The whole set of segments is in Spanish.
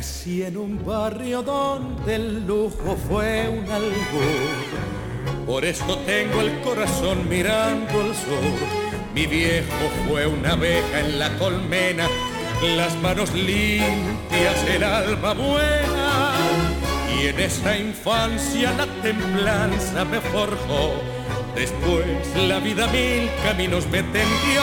Nací en un barrio donde el lujo fue un albur. Por esto tengo el corazón mirando al sur. Mi viejo fue una abeja en la colmena, las manos limpias, el alma buena. Y en esta infancia la templanza me forjó. Después la vida mil caminos me tendió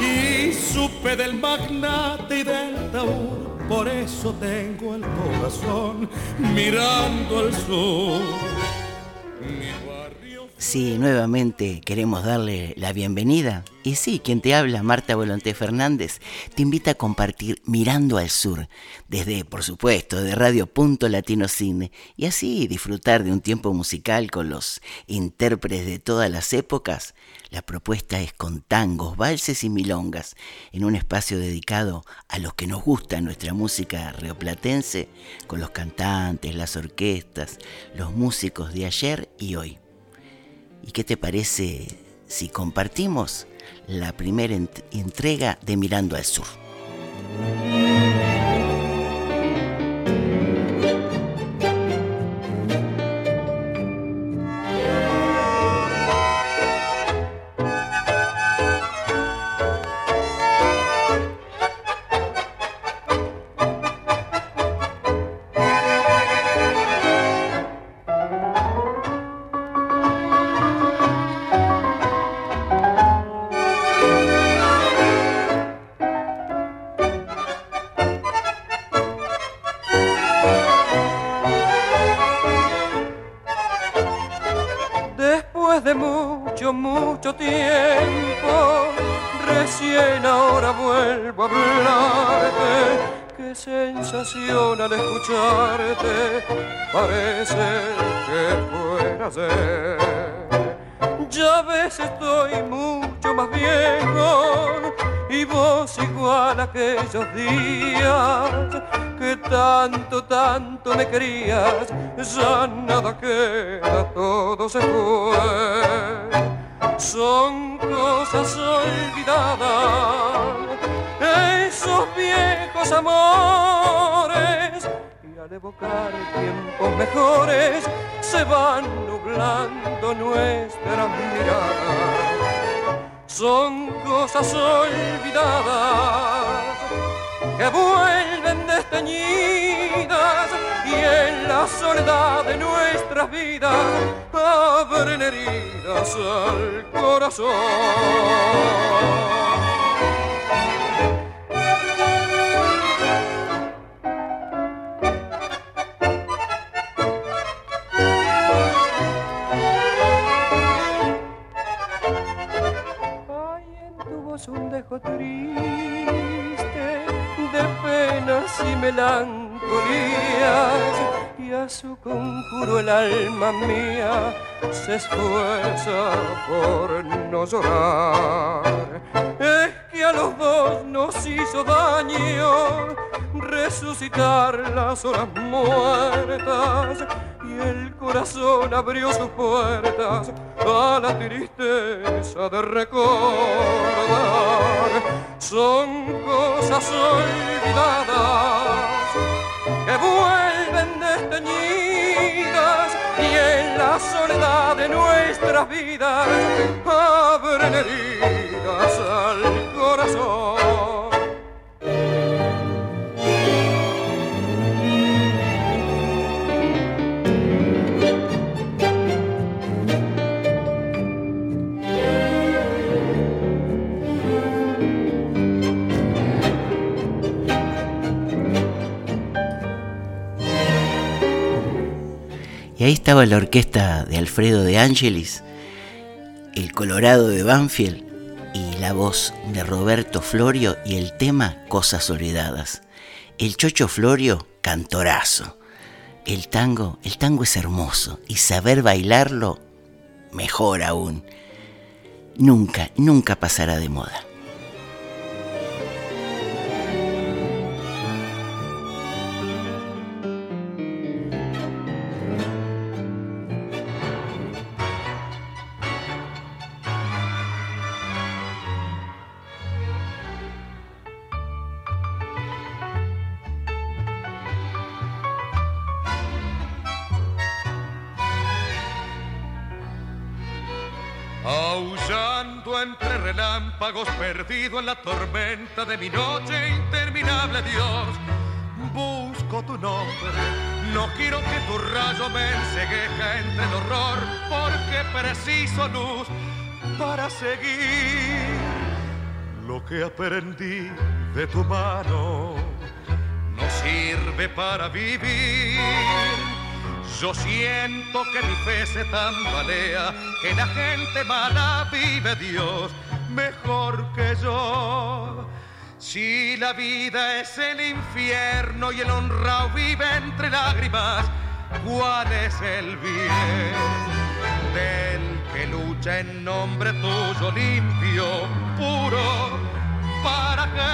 y supe del magnate y del taur por eso tengo el corazón mirando al sur. Sí, nuevamente queremos darle la bienvenida. Y sí, quien te habla, Marta Volonté Fernández, te invita a compartir Mirando al Sur, desde, por supuesto, de Radio Punto Latino Cine, y así disfrutar de un tiempo musical con los intérpretes de todas las épocas. La propuesta es con tangos, valses y milongas, en un espacio dedicado a los que nos gusta nuestra música rioplatense, con los cantantes, las orquestas, los músicos de ayer y hoy. ¿Y qué te parece si compartimos la primera entrega de Mirando al Sur? Escucharte parece que fuera ayer. Ya ves estoy mucho más viejo y vos igual aquellos días que tanto, tanto me querías, ya nada queda, todo se fue. Son cosas olvidadas esos viejos amores al evocar tiempos mejores se van nublando nuestras miradas. Son cosas olvidadas que vuelven desteñidas y en la soledad de nuestras vidas abren heridas al corazón. Triste de penas y melancolías y a su conjuro el alma mía se esfuerza por no llorar. Es que a los dos nos hizo daño resucitar las horas muertas y el corazón abrió sus puertas a la tristeza de recordar. Son cosas olvidadas y en la soledad de nuestras vidas abren heridas al corazón. Y ahí estaba la orquesta de Alfredo de Angelis, el Colorado de Banfield y la voz de Roberto Florio y el tema Cosas Olvidadas. El Chocho Florio, cantorazo. El tango, el tango es hermoso y saber bailarlo, mejor aún. Nunca, nunca pasará de moda. En la tormenta de mi noche interminable, Dios. Busco tu nombre, no quiero que tu rayo me ensegueja entre el horror, porque preciso luz para seguir lo que aprendí de tu mano. No sirve para vivir yo siento que mi fe se tambalea, que la gente mala vive Dios mejor que yo. Si la vida es el infierno y el honrado vive entre lágrimas, ¿cuál es el bien del que lucha en nombre tuyo limpio, puro? ¿Para qué?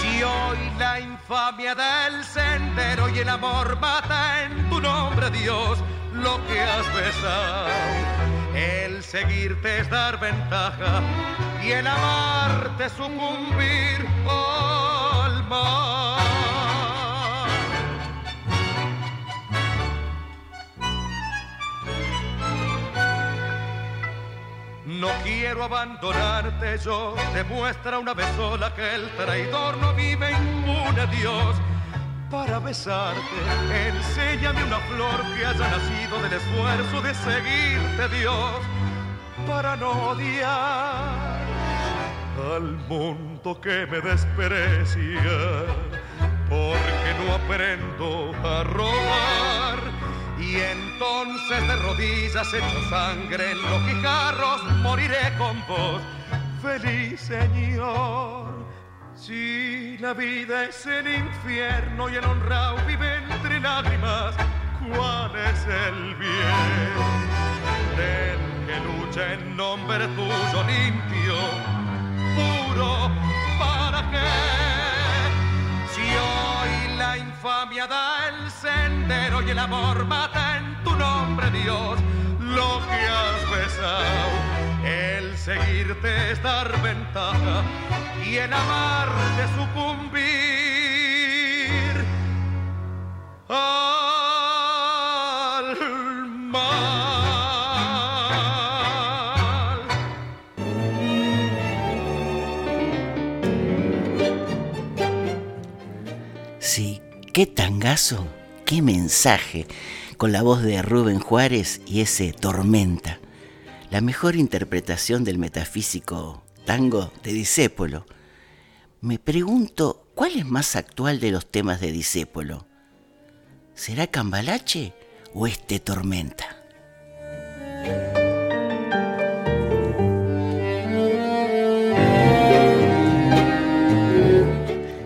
Si hoy la infamia del sendero y el amor mata en tu nombre, Dios, lo que has besado. El seguirte es dar ventaja y el amarte sucumbir al mal. No quiero abandonarte yo, demuestra una vez sola que el traidor no vive inmune, Dios. Para besarte, enséñame una flor que haya nacido del esfuerzo de seguirte, Dios, para no odiar al mundo que me desprecia, porque no aprendo a robar y entonces de rodillas hecho sangre en los guijarros moriré con vos, feliz Señor. Si la vida es el infierno y el honrado vive entre lágrimas, ¿cuál es el bien del que lucha en nombre tuyo limpio, puro, para qué? Si hoy la infamia da el sendero y el amor mata en tu nombre, Dios, lo que has besado. El seguirte es dar ventaja y el amarte sucumbir. Al mal. Sí, qué tangazo, qué mensaje, con la voz de Rubén Juárez y ese Tormenta, la mejor interpretación del metafísico tango de Disépolo. Me pregunto, ¿cuál es más actual de los temas de Disépolo? ¿Será Cambalache o este Tormenta?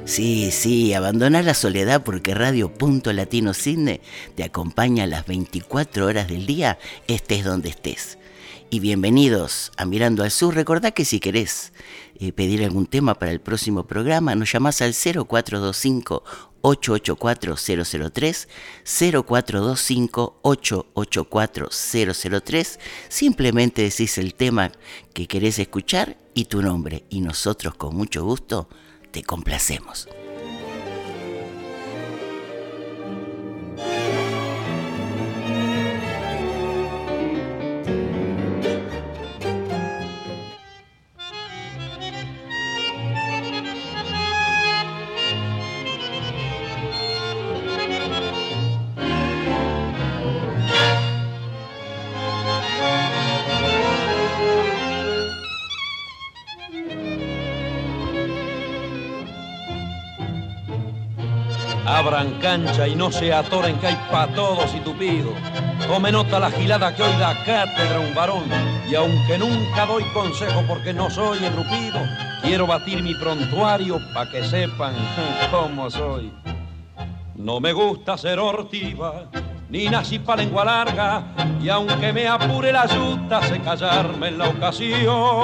Sí, sí, abandona la soledad porque Radio Punto Latino Cine te acompaña a las 24 horas del día, estés donde estés. Y bienvenidos a Mirando al Sur. Recordá que si querés eh, pedir algún tema para el próximo programa, nos llamás al 0425 884 003, 0425 884 003. Simplemente decís el tema que querés escuchar y tu nombre. Y nosotros con mucho gusto te complacemos. Cancha y no se atoren que hay pa' todos y tupido. Tome nota la gilada que hoy da cátedra un varón. Y aunque nunca doy consejo porque no soy engrupido, quiero batir mi prontuario pa' que sepan cómo soy. No me gusta ser hortiva, ni nací pa' lengua larga, y aunque me apure la yuta, sé callarme en la ocasión.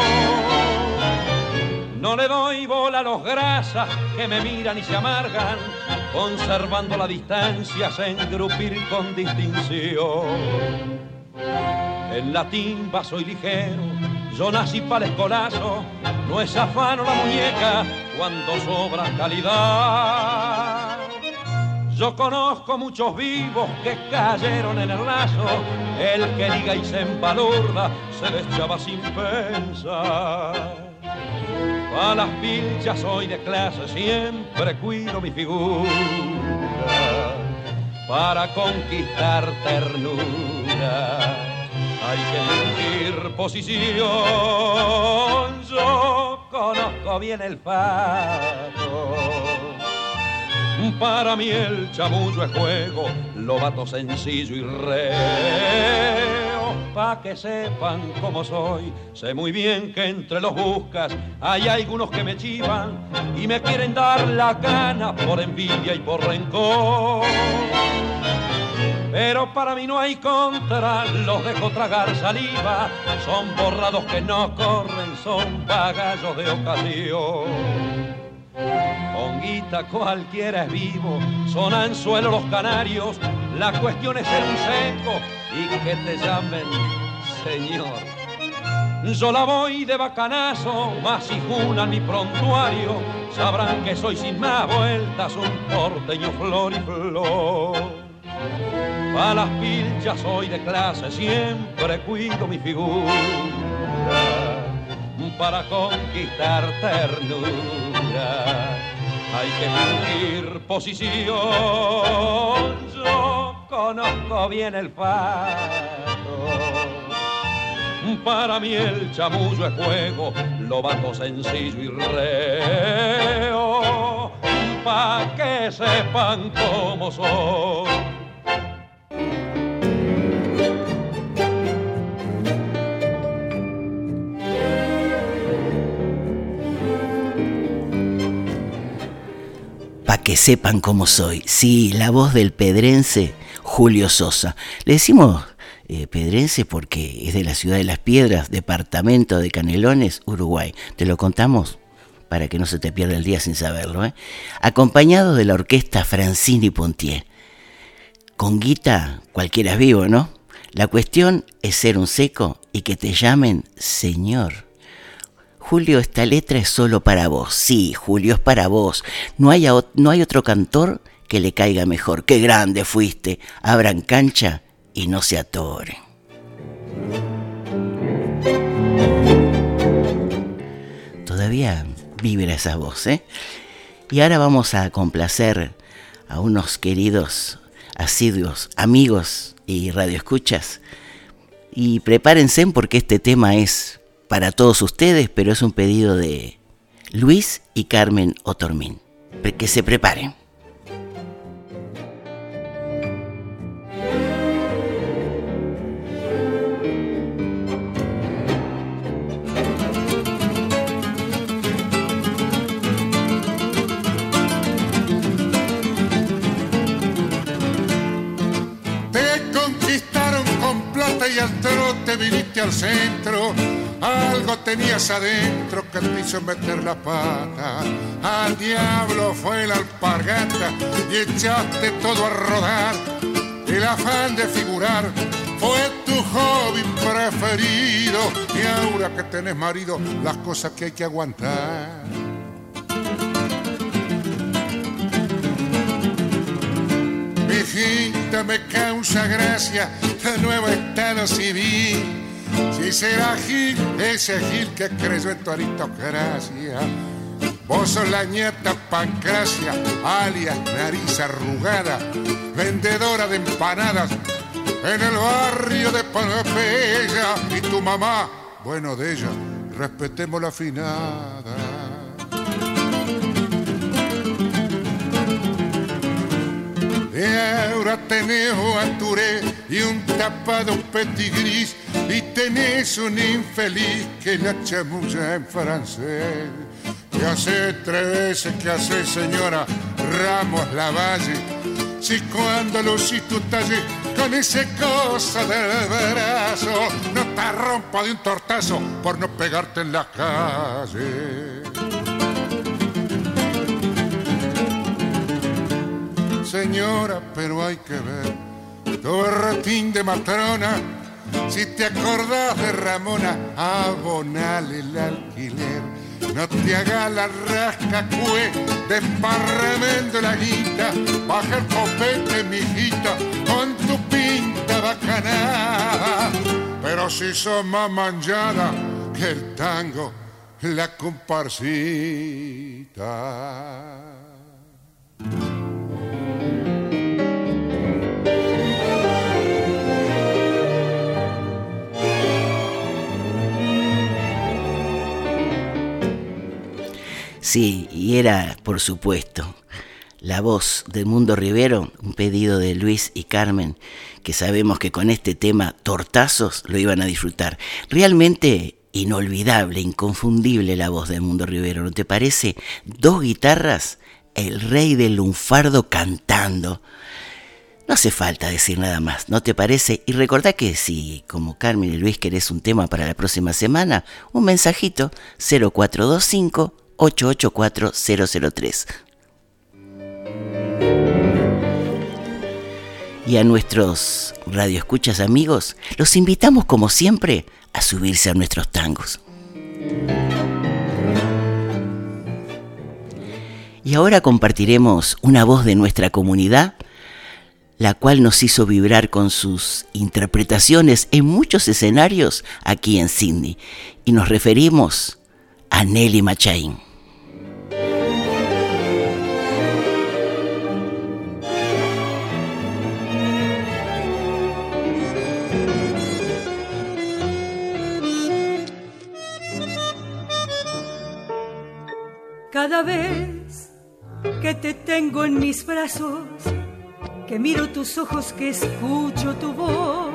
No le doy bola a los grasas que me miran y se amargan, conservando la distancia, se engrupir con distinción. En la timba soy ligero, yo nací para el escolazo, no es afano la muñeca cuando sobra calidad. Yo conozco muchos vivos que cayeron en el lazo, el que diga y se embalurda se le echaba sin pensar. A las pilchas soy de clase, siempre cuido mi figura para conquistar ternura. Hay que elegir posición, yo conozco bien el fato. Para mí el chamullo es juego, lo vato sencillo y reo. Pa' que sepan cómo soy, sé muy bien que entre los buscas hay algunos que me chivan y me quieren dar la gana por envidia y por rencor. Pero para mí no hay contra, los dejo tragar saliva, son borrados que no corren, son pagallos de ocasión. Honguita cualquiera es vivo, son anzuelos los canarios, la cuestión es ser un seco y que te llamen señor. Yo la voy de bacanazo, más si junan mi prontuario, sabrán que soy sin más vueltas un porteño flor y flor. A las pilchas soy de clase, siempre cuido mi figura para conquistar ternura. Hay que fingir posición, yo conozco bien el fato. Para mí el chamullo es juego, lo bajo sencillo y reo, pa' que sepan cómo soy que sepan cómo soy. Sí, la voz del pedrense Julio Sosa. Le decimos eh, pedrense porque es de la ciudad de Las Piedras, departamento de Canelones, Uruguay. Te lo contamos para que no se te pierda el día sin saberlo. ¿eh? Acompañado de la orquesta Francini Pontier. Con guita cualquiera es vivo, ¿no? La cuestión es ser un seco y que te llamen señor. Julio, esta letra es solo para vos. Sí, Julio, es para vos. No hay, no hay otro cantor que le caiga mejor. Qué grande fuiste. Abran cancha y no se atoren. Todavía vibra esa voz, ¿eh? Y ahora vamos a complacer a unos queridos asiduos amigos y radioescuchas. Y prepárense porque este tema es para todos ustedes, pero es un pedido de Luis y Carmen Otormín. Que se preparen. Te conquistaron con plata y al trote viniste al centro algo tenías adentro que te hizo meter la pata. Al diablo fue la alpargata y echaste todo a rodar. El afán de figurar fue tu hobby preferido. Y ahora que tenés marido, las cosas que hay que aguantar. Mi finta me causa gracia, el nuevo estado civil si será Gil, ese Gil que creyó en tu aristocracia. Vos sos la nieta Pancracia, alias nariz arrugada, vendedora de empanadas en el barrio de Pompeya. Y tu mamá, bueno de ella, respetemos la finada. Y ahora tenés un Touré y un tapado petit gris y tenés un infeliz que la chamulla en francés. Que hace tres veces que hace señora Ramos Lavalle. Si cuando lo tu talle con ese cosa del brazo, no te rompa de un tortazo por no pegarte en la calle. Señora, pero hay que ver el ratín de matrona si te acordás de Ramona, abonale el alquiler. no te haga la rasca cue, desparramando la guita, baja el copete, mijita, con tu pinta bacana. Pero si sos más manchada que el tango, la comparsita. Sí, y era, por supuesto, la voz de Mundo Rivero, un pedido de Luis y Carmen, que sabemos que con este tema tortazos lo iban a disfrutar. Realmente inolvidable, inconfundible la voz de Mundo Rivero, ¿no te parece? Dos guitarras, el rey del lunfardo cantando. No hace falta decir nada más, ¿no te parece? Y recordá que si, como Carmen y Luis, querés un tema para la próxima semana, un mensajito 0425 884-003. Y a nuestros radioescuchas amigos, los invitamos como siempre a subirse a nuestros tangos. Y ahora compartiremos una voz de nuestra comunidad, la cual nos hizo vibrar con sus interpretaciones en muchos escenarios aquí en Sydney. Y nos referimos a Machain. Cada vez que te tengo en mis brazos, que miro tus ojos, que escucho tu voz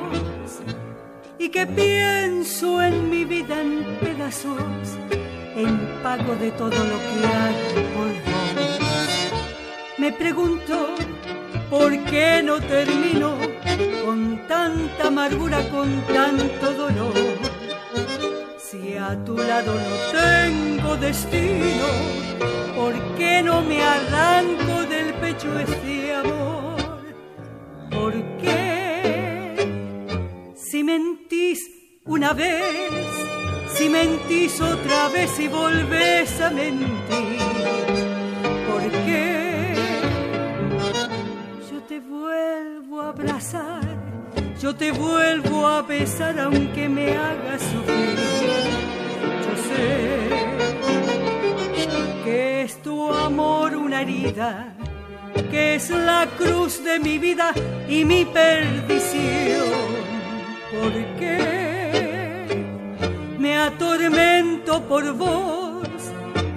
y que pienso en mi vida en pedazos, en pago de todo lo que hago por vos. Me pregunto por qué no termino con tanta amargura, con tanto dolor si a tu lado no tengo destino, ¿por qué no me arranco del pecho este amor? ¿Por qué? Si mentís una vez, si mentís otra vez y volvés a mentir, ¿por qué? Yo te vuelvo a abrazar yo te vuelvo a besar aunque me hagas sufrir. Yo sé que es tu amor una herida, que es la cruz de mi vida y mi perdición. ¿Por qué me atormento por vos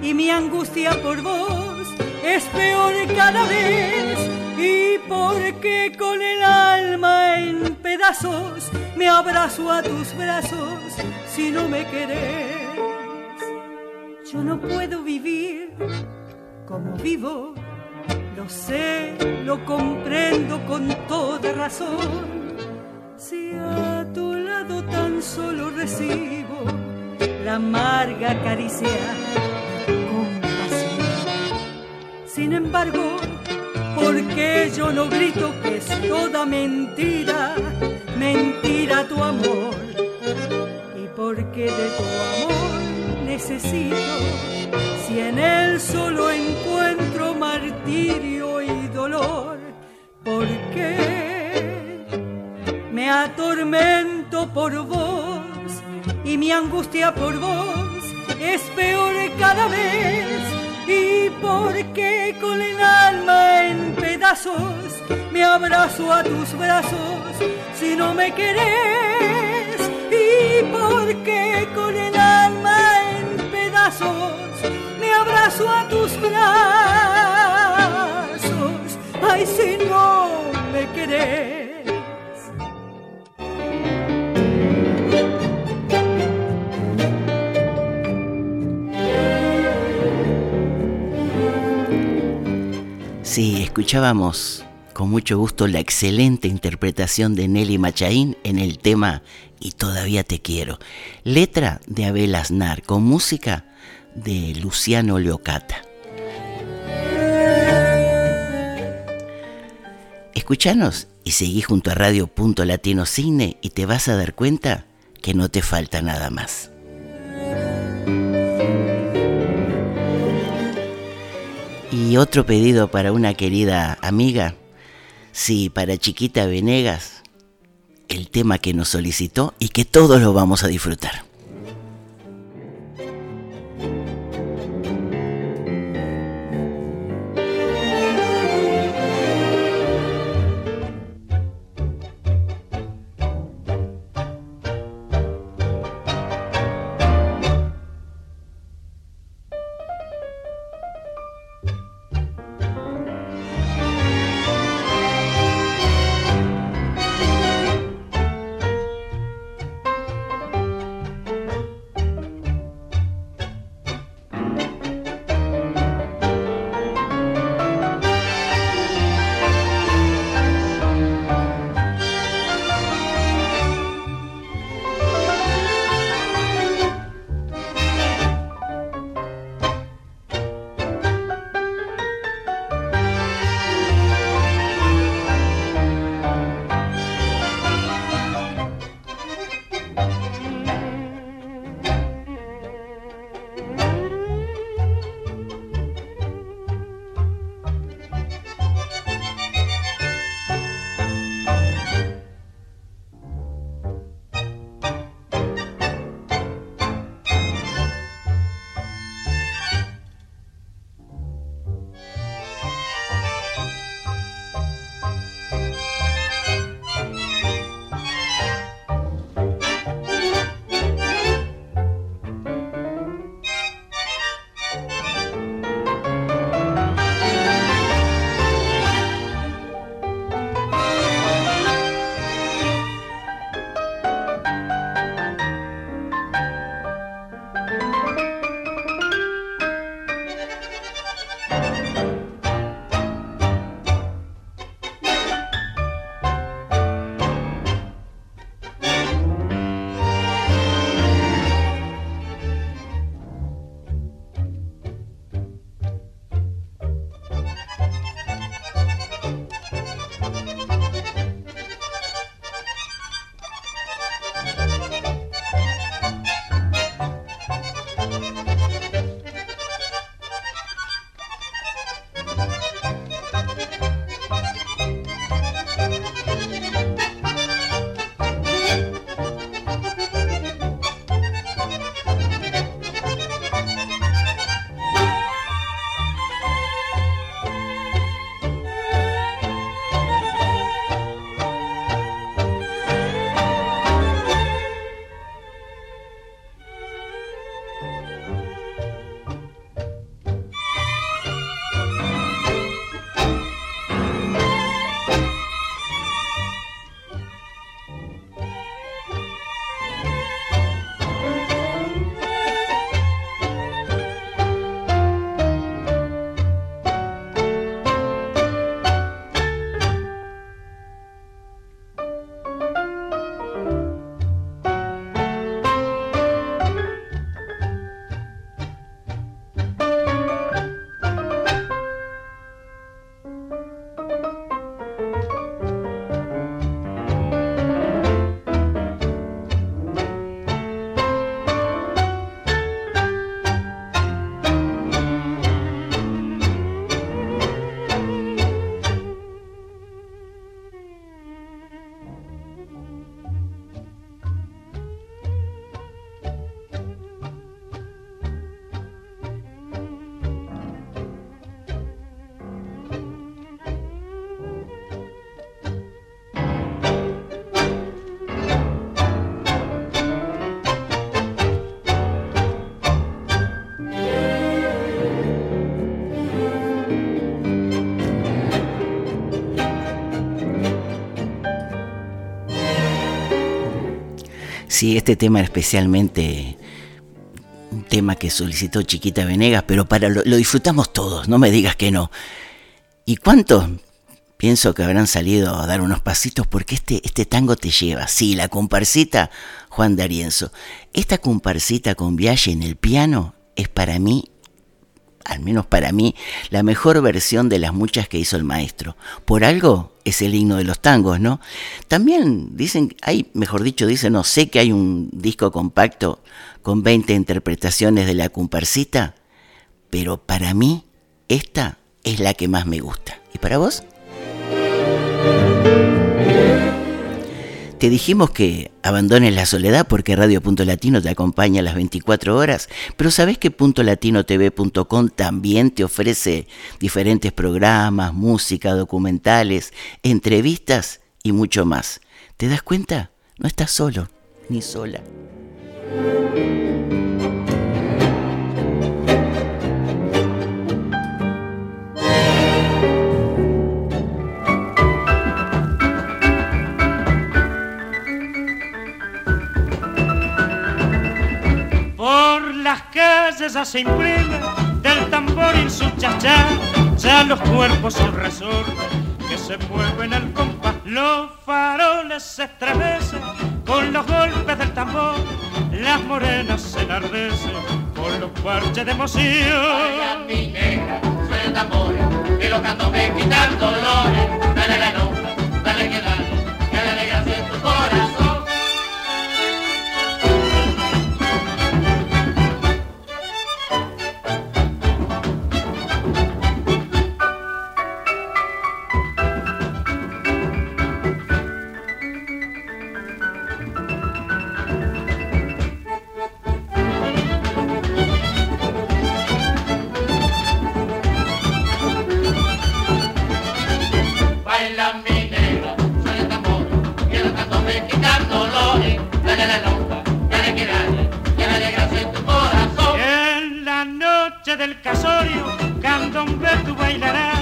y mi angustia por vos es peor cada vez? y porque con el alma en pedazos me abrazo a tus brazos si no me querés. Yo no puedo vivir como vivo, lo sé, lo comprendo con toda razón. Si a tu lado tan solo recibo la amarga caricia con compasión. Sin embargo, porque yo no grito que es toda mentira, mentira tu amor. Y porque de tu amor necesito, si en él solo encuentro martirio y dolor, porque me atormento por vos y mi angustia por vos es peor cada vez. Y porque con el alma en pedazos me abrazo a tus brazos si no me querés. Y porque con el alma en pedazos me abrazo a tus brazos ay si no me querés Sí, escuchábamos con mucho gusto la excelente interpretación de Nelly Machaín en el tema Y todavía te quiero. Letra de Abel Aznar con música de Luciano Leocata. Escuchanos y seguí junto a Radio Punto Latino Cine y te vas a dar cuenta que no te falta nada más. Y otro pedido para una querida amiga, sí, para Chiquita Venegas, el tema que nos solicitó y que todos lo vamos a disfrutar. Sí, este tema especialmente un tema que solicitó Chiquita Venegas, pero para lo, disfrutamos todos, no me digas que no. ¿Y cuántos? Pienso que habrán salido a dar unos pasitos porque este, este tango te lleva. Sí, la comparsita Juan D'Arienzo. Esta comparsita con viaje en el piano es para mí al menos para mí, la mejor versión de las muchas que hizo el maestro. Por algo es el himno de los tangos, ¿no? También dicen, hay, mejor dicho, dicen, no sé que hay un disco compacto con 20 interpretaciones de la comparsita, pero para mí esta es la que más me gusta. ¿Y para vos? Te dijimos que abandones la soledad porque Radio Punto Latino te acompaña las 24 horas, pero ¿sabes que puntolatinotv.com también te ofrece diferentes programas, música, documentales, entrevistas y mucho más? ¿Te das cuenta? No estás solo ni sola. Las calles ya se imprime del tambor y su chachá, ya los cuerpos son resortes que se mueven al compás, los faroles se estremecen con los golpes del tambor, las morenas se enardecen con los parches de emoción. Mi negra, suena el tambor, que los cantos me quitan dolores, dale la nota, dale que dale, del casorio, candombe tu bailarás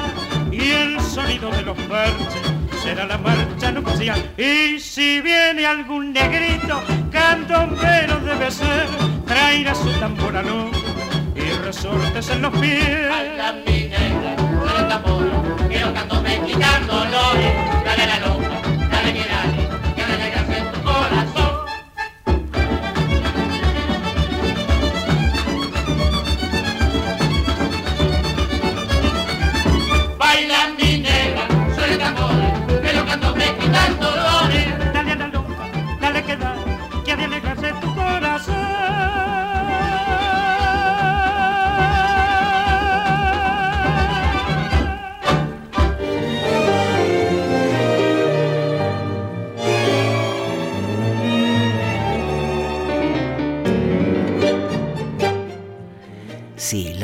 y el sonido de los parches será la marcha nupcial. Y si viene algún negrito, candombero debe ser, traerá su tambor al y resortes en los pies. Baila mi negra, tambor, dale la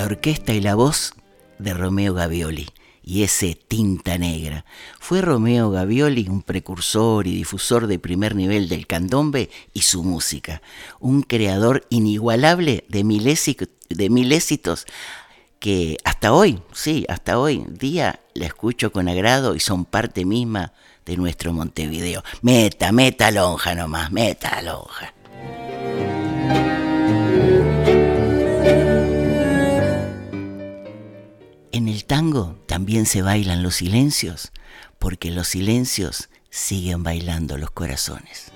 orquesta y la voz de Romeo Gavioli y ese tinta negra. Fue Romeo Gavioli un precursor y difusor de primer nivel del candombe y su música, un creador inigualable de mil, de mil éxitos que hasta hoy, sí, hasta hoy día la escucho con agrado y son parte misma de nuestro Montevideo. Meta, meta lonja nomás, meta lonja. En el tango también se bailan los silencios, porque los silencios siguen bailando los corazones.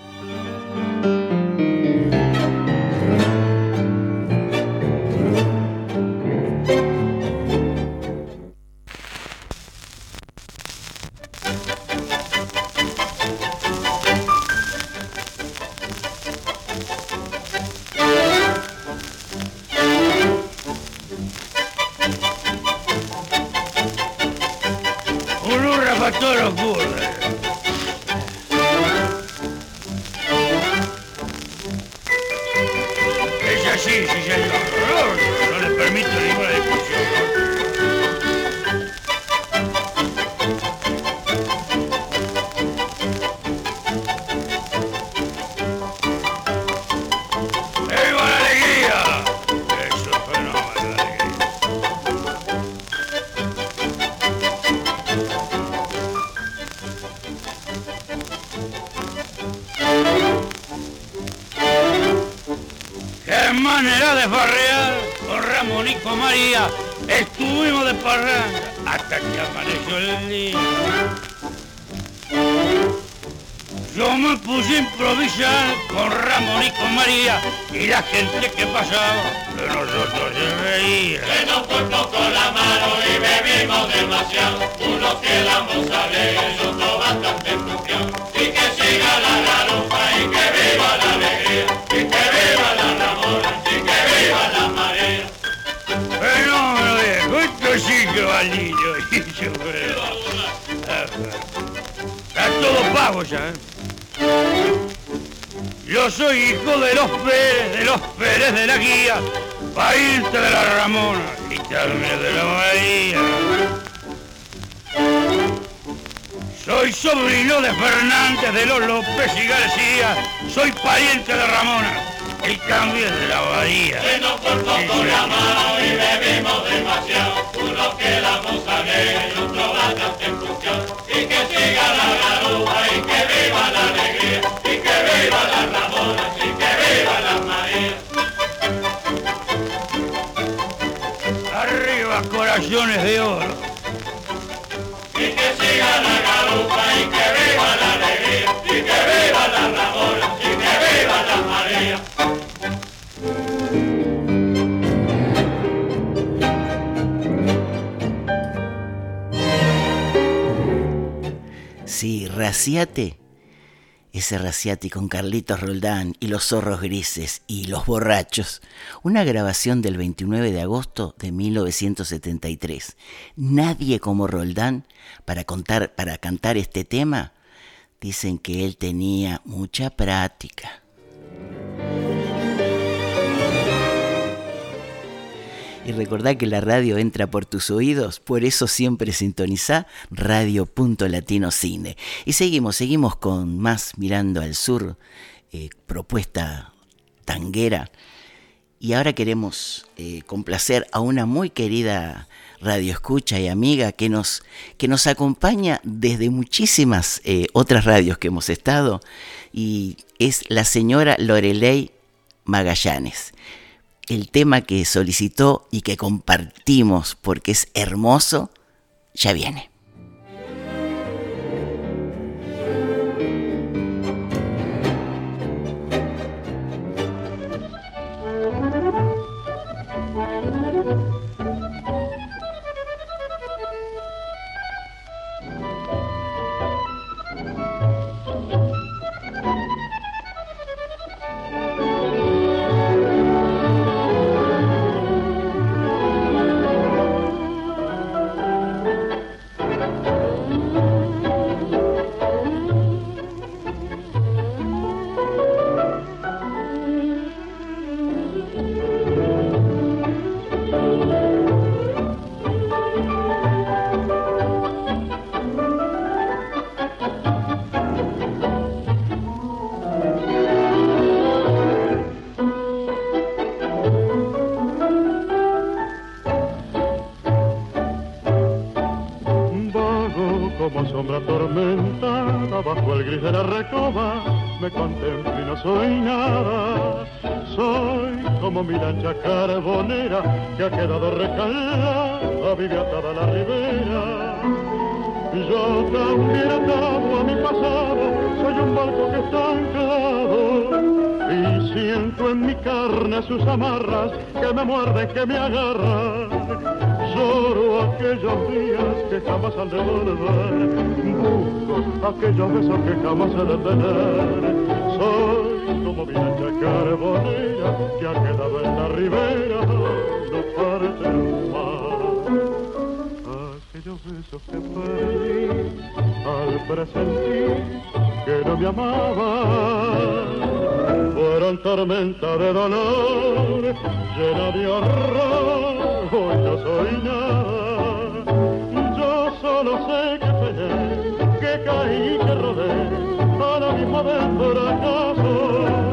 De oro. Y que siga la garuba y que viva la alegría, y que viva las Ramonas y que viva las Marías. Sí, Raciate. Ese Raciate con Carlitos Roldán y los zorros grises y los borrachos. Una grabación del 29 de agosto de 1973. Nadie como Roldán para, contar, para cantar este tema. Dicen que él tenía mucha práctica. Y recordá que la radio entra por tus oídos, por eso siempre sintoniza Radio.Latino Cine. Y seguimos, seguimos con más Mirando al Sur, eh, propuesta tanguera. Y ahora queremos eh, complacer a una muy querida radioescucha y amiga que nos, que nos acompaña desde muchísimas eh, otras radios que hemos estado, y es la señora Lorelei Magallanes el tema que solicitó y que compartimos porque es hermoso, ya viene. Que ha quedado recalada, vive atada a la ribera. Yo también atado a mi pasado, soy un barco que está anclado y siento en mi carne sus amarras que me muerden, que me agarran. Lloro aquellos días que jamás han de volver, aquellos besos que jamás han de tener. Soy como mi ancha carbonera que ha quedado en la ribera Aquellos besos que perdí al presentir que no me amaba fueron tormenta de dolor, llena de horror, hoy no soy nada. Caí, que rodé, a la misma vez fracaso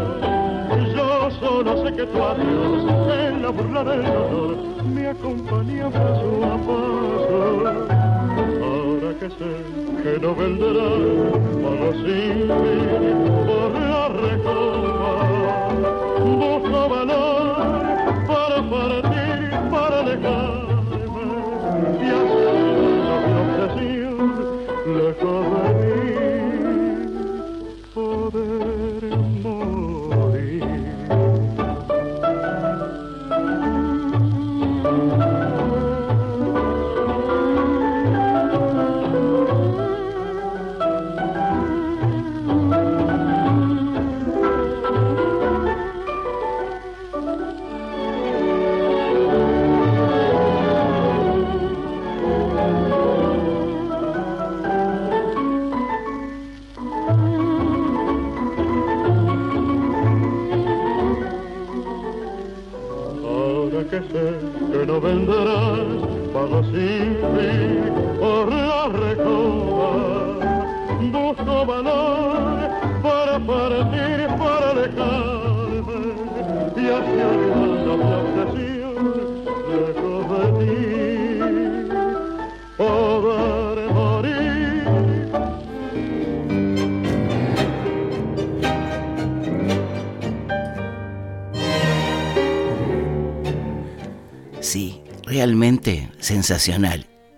solo sé que tu adiós en la burla del dolor me acompaña paso a paso. Ahora que sé que no vendrá pago sin fin por la recoba,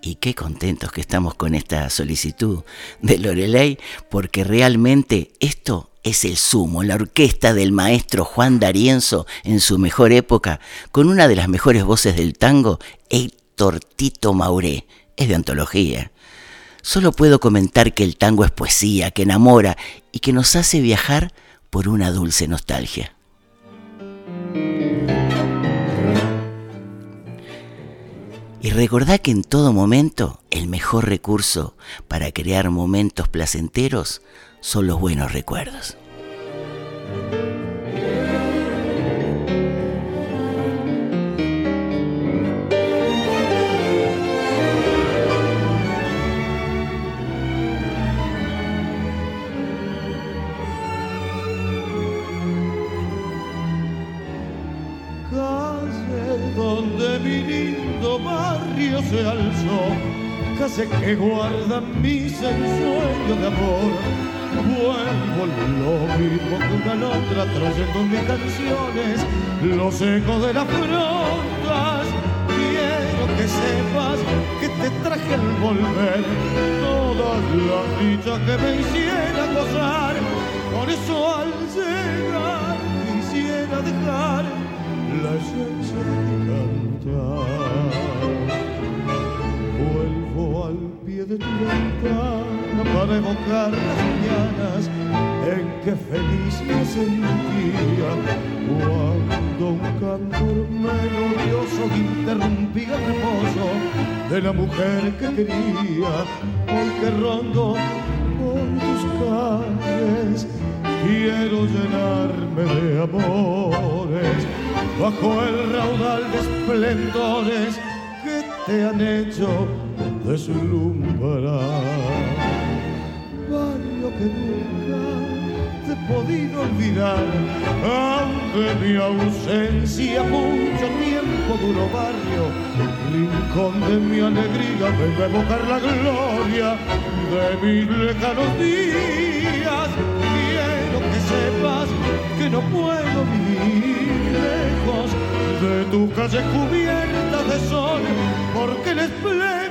Y qué contentos que estamos con esta solicitud de Loreley, porque realmente esto es el sumo, la orquesta del maestro Juan D'Arienzo en su mejor época, con una de las mejores voces del tango, Héctor Tito Mauré. Es de antología. Solo puedo comentar que el tango es poesía, que enamora y que nos hace viajar por una dulce nostalgia. Y recordá que en todo momento el mejor recurso para crear momentos placenteros son los buenos recuerdos. Calle que guarda mis ensueños de amor. Vuelvo lo mismo que una otra trayendo mis canciones, los ecos de las frondas. Quiero que sepas que te traje al volver todas las dichas que me hicieran gozar. Por eso al llegar quisiera dejar la esencia de cantar. De tu ventana para evocar las mañanas en que feliz me sentía cuando un cantor melodioso interrumpía el reposo de la mujer que quería. Hoy que rondo por tus calles quiero llenarme de amores bajo el raudal de esplendores que te han hecho deslumbrar. Barrio que nunca te he podido olvidar, aunque mi ausencia mucho tiempo duró barrio, rincón de mi alegría vengo a evocar la gloria de mis lejanos días. Quiero que sepas que no puedo vivir lejos de tu calle cubierta de sol, porque el esplendor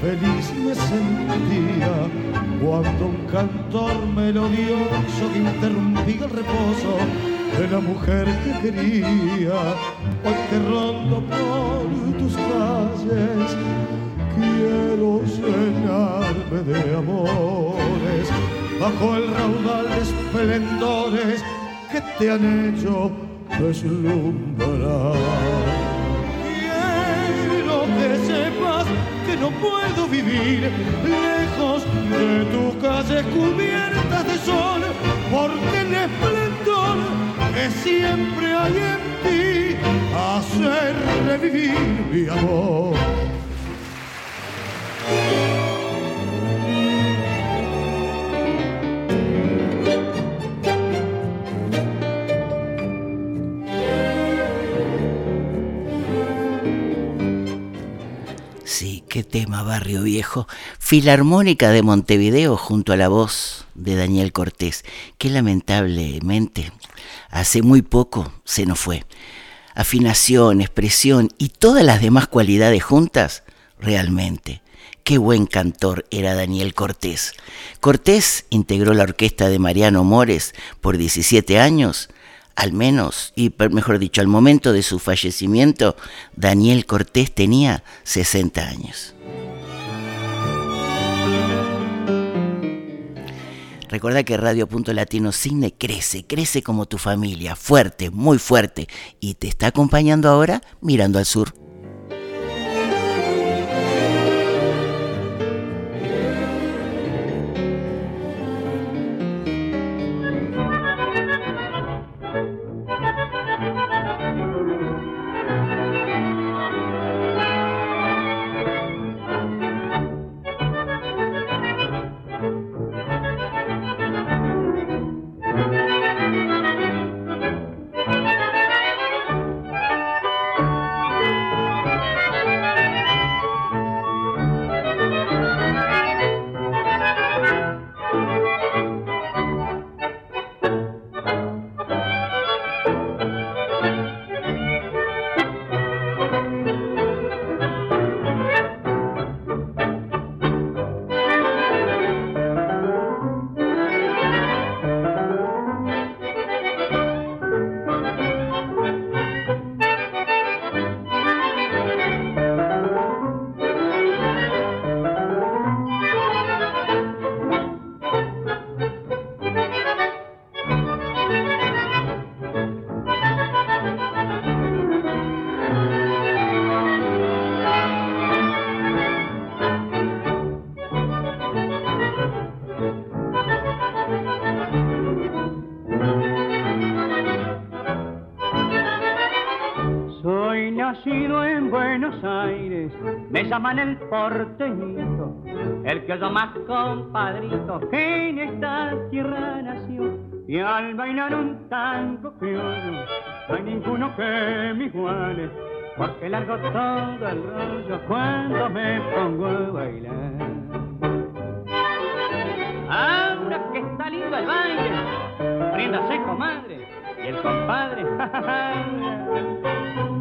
feliz me sentía cuando un cantor melodioso que interrumpía el reposo de la mujer que quería. Hoy que rondo por tus calles, quiero llenarme de amores bajo el raudal de esplendores que te han hecho deslumbrar. Quiero que sepas que no puedo vivir lejos de tu calle cubierta de sol, porque el esplendor que siempre hay en ti hace revivir mi amor. Tema, Barrio Viejo. Filarmónica de Montevideo junto a la voz de Daniel Cortés, que lamentablemente hace muy poco se nos fue. Afinación, expresión y todas las demás cualidades juntas, realmente. Qué buen cantor era Daniel Cortés. Cortés integró la orquesta de Mariano Mores por 17 años al menos, y mejor dicho, al momento de su fallecimiento, Daniel Cortés tenía 60 años. Recuerda que Radio Punto Latino Cine crece, crece como tu familia, fuerte, muy fuerte, y te está acompañando ahora mirando al sur. Compadrito en esta tierra nació. Y al bailar un tango criollo, no hay ninguno que me iguale, porque largo todo el rollo cuando me pongo a bailar. Ahora que está lindo el baile, ríndase comadre, y el compadre,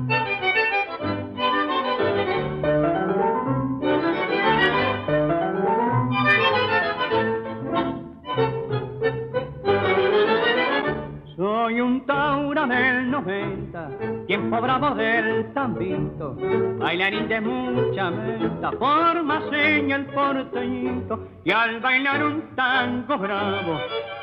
del 90, tiempo bravo del tambito, bailarín de mucha meta, forma seña el porteñito, y al bailar un tango bravo,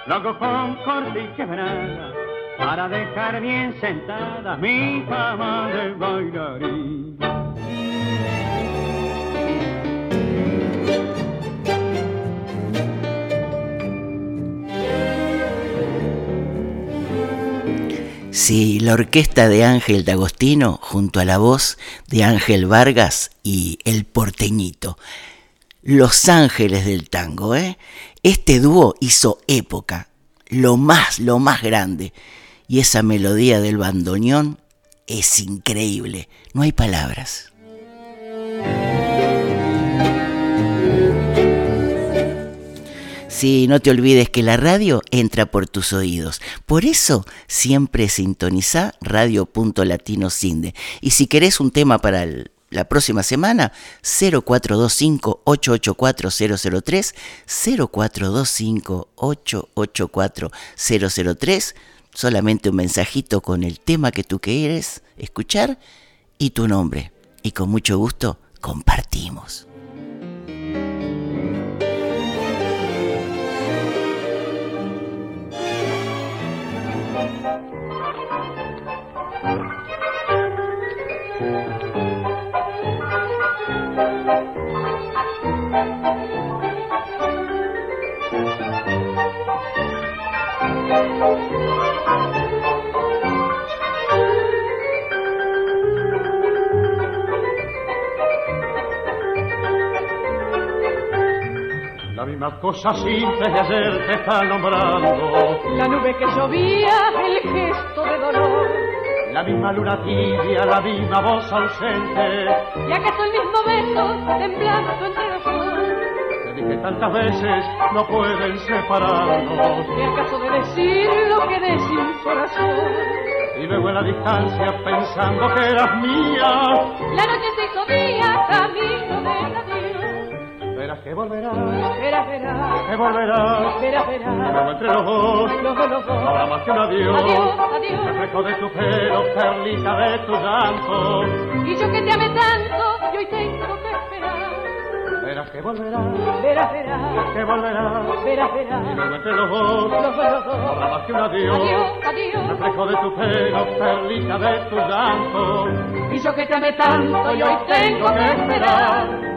lo hago con corte y quebrada, para dejar bien sentada mi fama de bailarín. Sí, la orquesta de Ángel D'Agostino junto a la voz de Ángel Vargas y El Porteñito. Los Ángeles del Tango, ¿eh? Este dúo hizo época, lo más, lo más grande. Y esa melodía del bandoneón es increíble, no hay palabras. Sí, no te olvides que la radio entra por tus oídos. Por eso siempre sintoniza radio.latinocinde. Y si querés un tema para la próxima semana, 0425-884-003, 0425-884-003, solamente un mensajito con el tema que tú quieres escuchar y tu nombre. Y con mucho gusto compartimos. La misma cosa simple de ayer te está nombrando. La nube que llovía, el gesto de dolor. La misma luna tibia, la misma voz ausente. Y acaso el mismo beso temblando entre los dos. Te dije tantas veces, no pueden separarnos. ¿Qué acaso de decir lo que de sin corazón? Y luego en la distancia, pensando que eras mía, La noche se camino del adiós. Verás que volverás, Verás, verás, que volverás. verás, Y verás. entre los dos, Los dos, los no habrá dos. más que un adiós. Adiós, adiós. Reflejo de tu pelo, perlita de tu llanto. Y yo que te amé tanto, y hoy tengo que esperar. Verás que volverás, Verás, verás, que volverás. verás, Y verás. luego entre los dos, Los dos, los no habrá dos. más que un adiós. Adiós, adiós. Reflejo de tu pelo, perlita de tu llanto. Y yo que te amé tanto, y hoy tengo que esperar.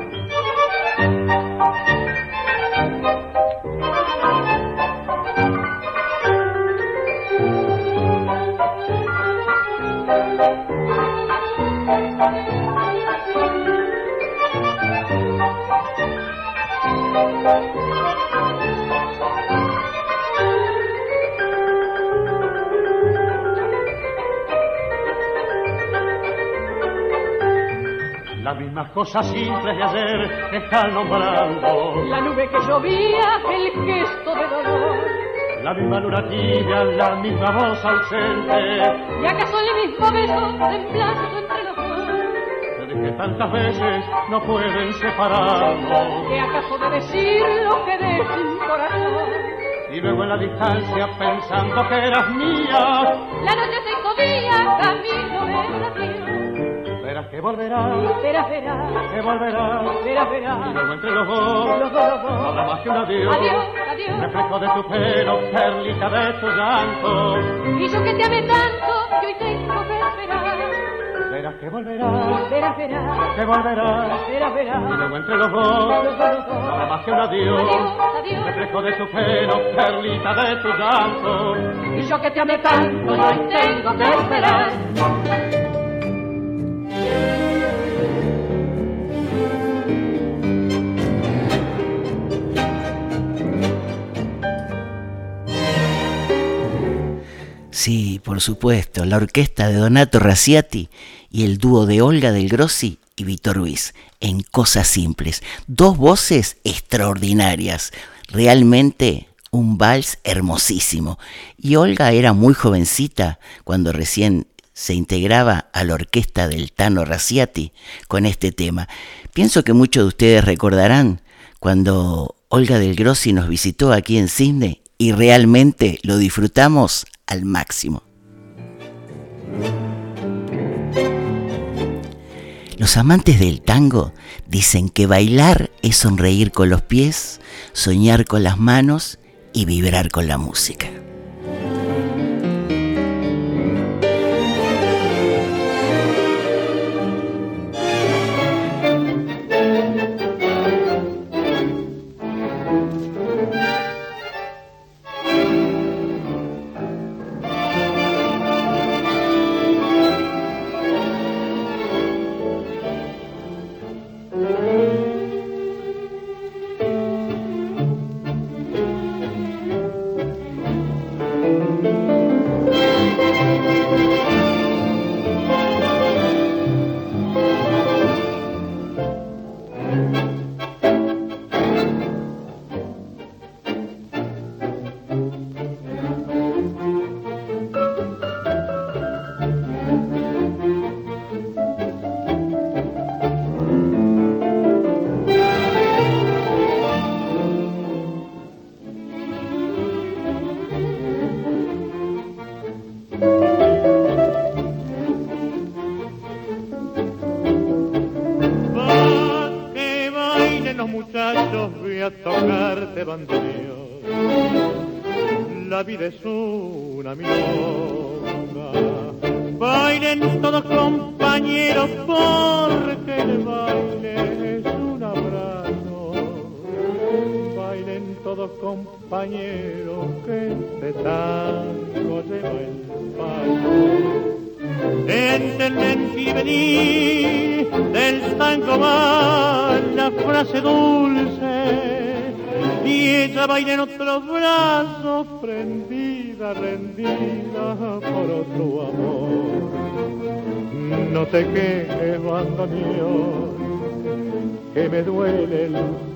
Cosas simples de ayer te están nombrando. La nube que llovía, el gesto de dolor. La misma luna tibia, la misma voz ausente. Y acaso el mismo beso temblando entre los dos. Te dije tantas veces, no pueden separarnos. ¿Qué acaso de decir lo que de sin corazón? Y luego en la distancia, pensando que eras mía, La noche se día, camino del adiós. Verás que volverás, Verás, verás, que volverás. verás, Y verás. luego entre los dos, Los dos, los no habrá dos. más que un adiós. Adiós, adiós. Reflejo de tu pelo, perlita de tu llanto. Y yo que te amé tanto, y hoy tengo que esperar. Verás que volverás, Verás, verás, que volverás. verás, Y verás. luego entre los dos, no dos. más que un adiós. Adiós, adiós. Reflejo de tu pelo, perlita de tu llanto. Y yo que te amé tanto, y hoy tengo que esperar. Sí, por supuesto, la orquesta de Donato Raciati y el dúo de Olga del Grossi y Víctor Ruiz en Cosas Simples. Dos voces extraordinarias, realmente un vals hermosísimo. Y Olga era muy jovencita cuando recién se integraba a la orquesta del Tano Raciati con este tema. Pienso que muchos de ustedes recordarán cuando Olga del Grossi nos visitó aquí en Cisne y realmente lo disfrutamos al máximo. Los amantes del tango dicen que bailar es sonreír con los pies, soñar con las manos y vibrar con la música.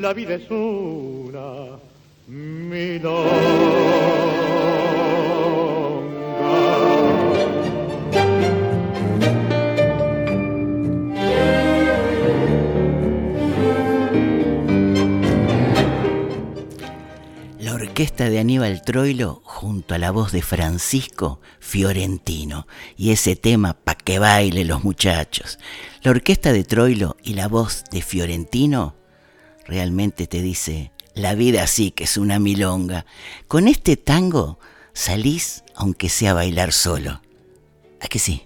La La orquesta de Aníbal Troilo junto a la voz de Francisco Fiorentino. Y ese tema que baile los muchachos. La orquesta de Troilo y la voz de Fiorentino realmente te dice, la vida sí que es una milonga. Con este tango salís aunque sea a bailar solo. ¿A que sí?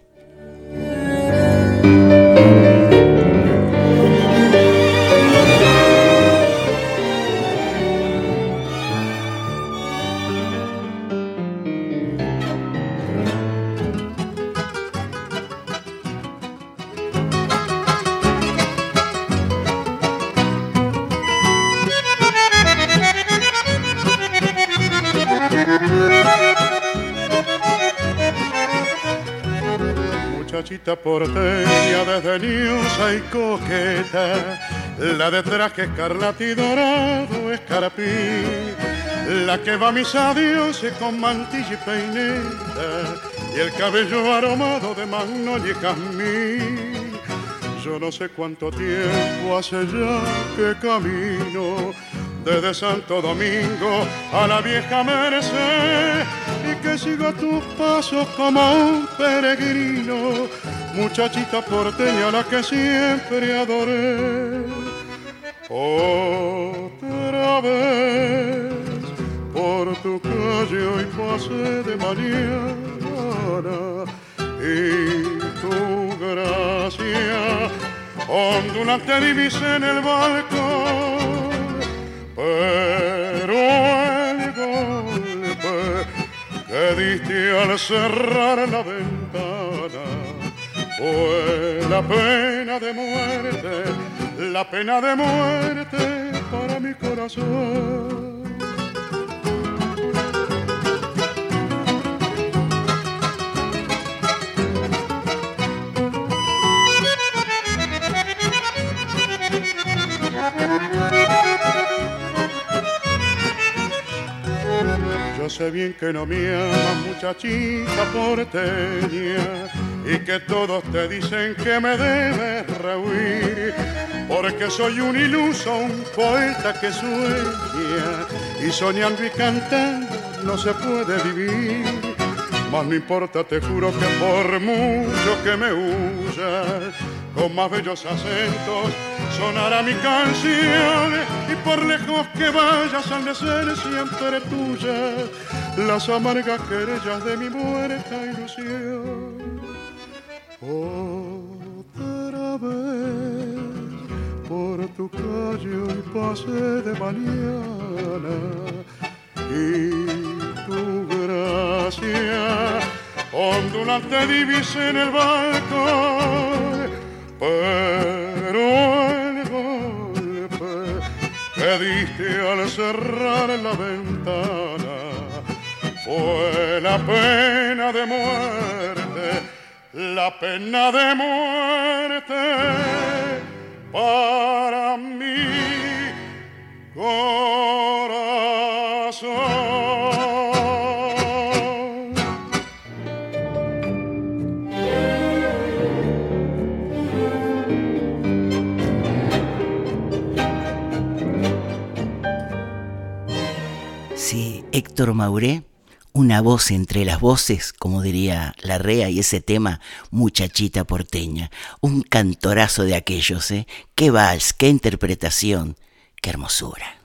Coqueta, la de traje escarlata y dorado escarapí, la que va a mis adiós con mantilla y peineta y el cabello aromado de magnolia y jazmín. Yo no sé cuánto tiempo hace ya que camino desde Santo Domingo a la vieja Merced que sigo tus pasos como un peregrino, muchachita porteña la que siempre adoré. Otra vez por tu calle hoy pasé de mañana. Y tu gracia ondulante divisé en el balcón, pero el golpe que diste al cerrar la ventana fue la pena de muerte, la pena de muerte para mi corazón. Yo sé bien que no me amas, muchachita porteña, y que todos te dicen que me debes rehuir, porque soy un iluso, un poeta que sueña, y soñando y cantando no se puede vivir. Mas no importa, te juro que por mucho que me huyas, con más bellos acentos sonará mi canción y por lejos que vayas al de siempre tuya las amargas querellas de mi muerta ilusión. Otra vez por tu calle hoy pasé de mañana y tu gracia ondulante divisé en el balcón, pero diste al cerrar la ventana fue la pena de muerte, la pena de muerte para mi corazón. Héctor Mauré, una voz entre las voces, como diría Larrea, y ese tema, muchachita porteña, un cantorazo de aquellos, ¿eh? Qué vals, qué interpretación, qué hermosura.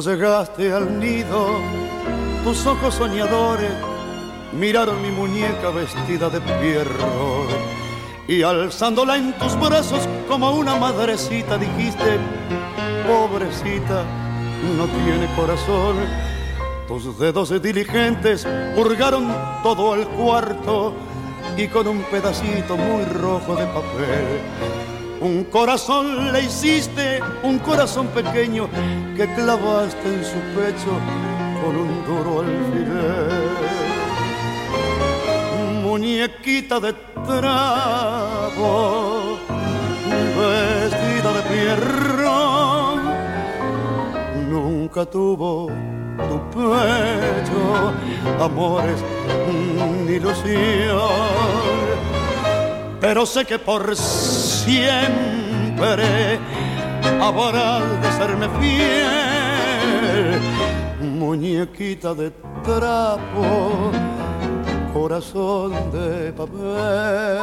Llegaste al nido, tus ojos soñadores miraron mi muñeca vestida de pierro y alzándola en tus brazos como una madrecita dijiste, pobrecita, no tiene corazón. Tus dedos diligentes hurgaron todo el cuarto y con un pedacito muy rojo de papel un corazón le hiciste, un corazón pequeño que clavaste en su pecho con un duro alfiler. Muñequita de trapo, vestida de pierro, nunca tuvo tu pecho amores ni ilusión pero sé que por siempre habrás de serme fiel, muñequita de trapo, corazón de papel.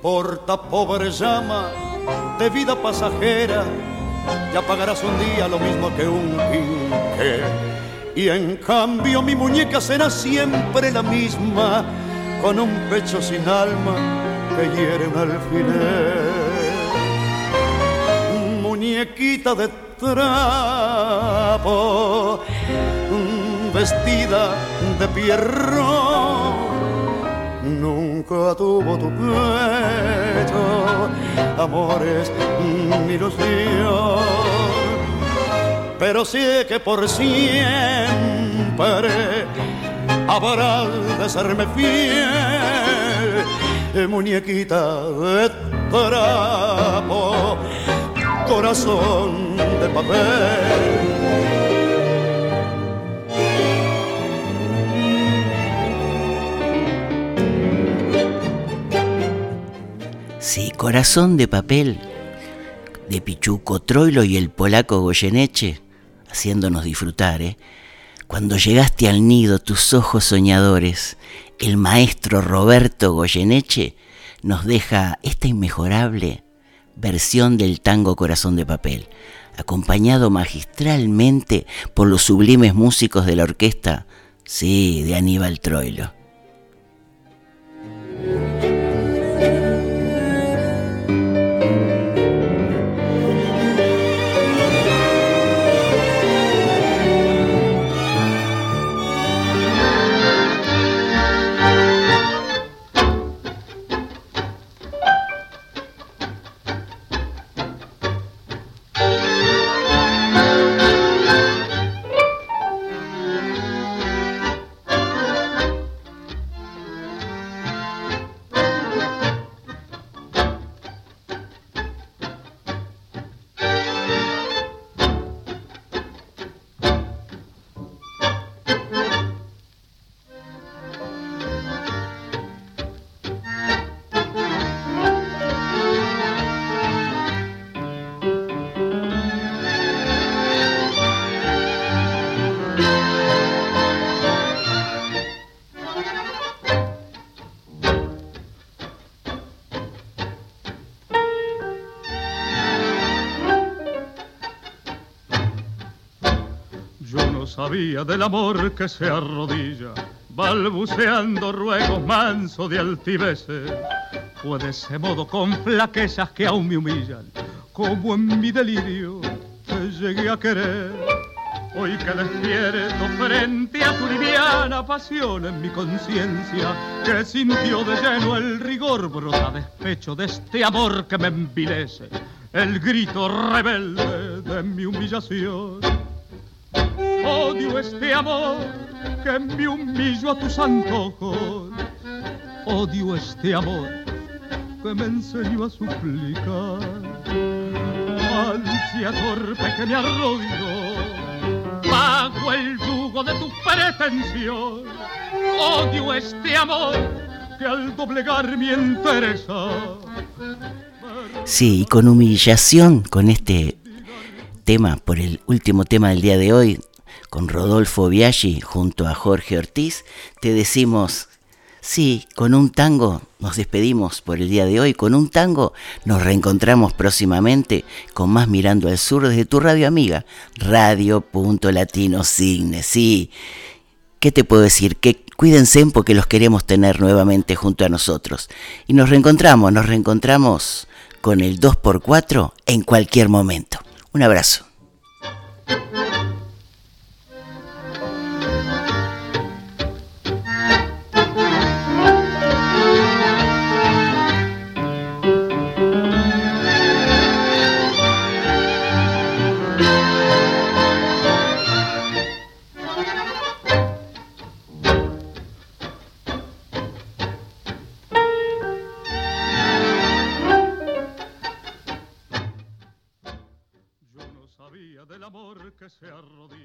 Importa, pobre llama de vida pasajera, ya pagarás un día lo mismo que un quinqué. Y en cambio mi muñeca será siempre la misma, con un pecho sin alma que hiere un alfiler. Muñequita de trapo, vestida de pierro, nunca tuvo tu pecho, amores, mi ilusión. Pero sé que por siempre habrá de serme fiel, muñequita de trapo corazón de papel. Corazón de papel de Pichuco Troilo y el polaco Goyeneche, haciéndonos disfrutar, ¿eh? Cuando llegaste al nido, tus ojos soñadores, el maestro Roberto Goyeneche nos deja esta inmejorable versión del tango Corazón de Papel, acompañado magistralmente por los sublimes músicos de la orquesta, sí, de Aníbal Troilo. Del amor que se arrodilla, balbuceando ruegos manso de altiveces. Fue de ese modo con flaquezas que aún me humillan, como en mi delirio te llegué a querer. Hoy que despierto frente a tu liviana pasión en mi conciencia, que sintió de lleno el rigor brota despecho de este amor que me envilece, el grito rebelde de mi humillación Odio este amor que me humillo a tus antojos. Odio este amor que me enseñó a suplicar. Ansia torpe que me arrodilló bajo el yugo de tu pretensión. Odio este amor que al doblegar mi interesa. Sí, con humillación, con este tema, por el último tema del día de hoy, con Rodolfo Biaggi junto a Jorge Ortiz, te decimos, sí, con un tango nos despedimos por el día de hoy, con un tango nos reencontramos próximamente con más Mirando al Sur desde tu radio amiga, Radio Latino Signe, sí. ¿Qué te puedo decir? Que cuídense porque los queremos tener nuevamente junto a nosotros. Y nos reencontramos, nos reencontramos con el 2x4 en cualquier momento. Un abrazo. se arrodilla.